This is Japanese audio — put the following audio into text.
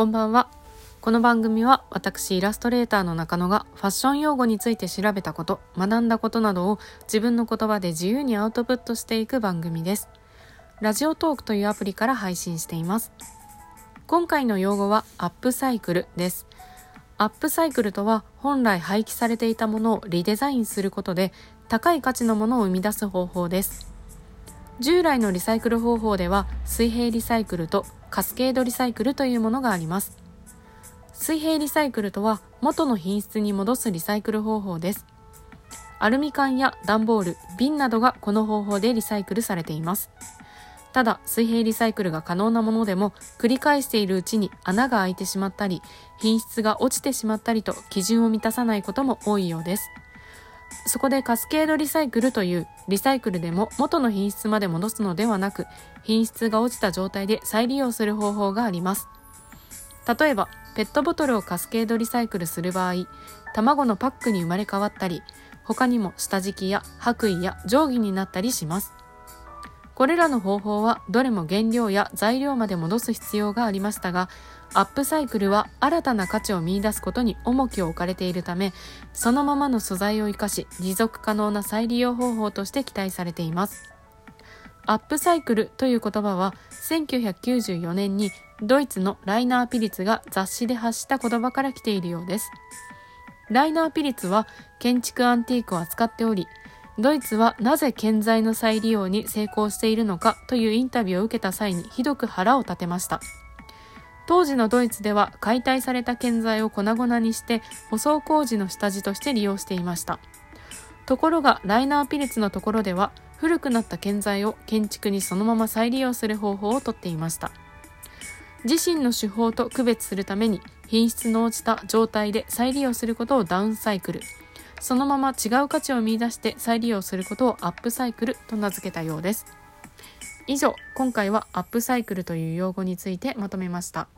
こんばんは。この番組は私イラストレーターの中野がファッション用語について調べたこと、学んだことなどを自分の言葉で自由にアウトプットしていく番組です。ラジオトークというアプリから配信しています。今回の用語はアップサイクルです。アップサイクルとは本来廃棄されていたものをリデザインすることで高い価値のものを生み出す方法です。従来のリサイクル方法では水平リサイクルとカスケードリサイクルというものがあります。水平リサイクルとは元の品質に戻すリサイクル方法です。アルミ缶や段ボール、瓶などがこの方法でリサイクルされています。ただ、水平リサイクルが可能なものでも、繰り返しているうちに穴が開いてしまったり、品質が落ちてしまったりと基準を満たさないことも多いようです。そこでカスケードリサイクルというリサイクルでも元の品質まで戻すのではなく品質が落ちた状態で再利用する方法があります。例えばペットボトルをカスケードリサイクルする場合卵のパックに生まれ変わったり他にも下敷きや白衣や定規になったりします。これらの方法はどれも原料や材料まで戻す必要がありましたがアップサイクルは新たな価値を見出すことに重きを置かれているためそのままの素材を生かし持続可能な再利用方法として期待されています。アップサイクルという言葉は1994年にドイツのライナー・ピリツが雑誌で発した言葉から来ているようです。ライナー・ピリツは建築アンティークを扱っておりドイツはなぜ建材の再利用に成功しているのかというインタビューを受けた際にひどく腹を立てました。当時のドイツでは解体された建材を粉々にして舗装工事の下地として利用していました。ところがライナーピリツのところでは古くなった建材を建築にそのまま再利用する方法をとっていました。自身の手法と区別するために品質の落ちた状態で再利用することをダウンサイクル、そのまま違う価値を見出して再利用することをアップサイクルと名付けたようです。以上、今回はアップサイクルという用語についてまとめました。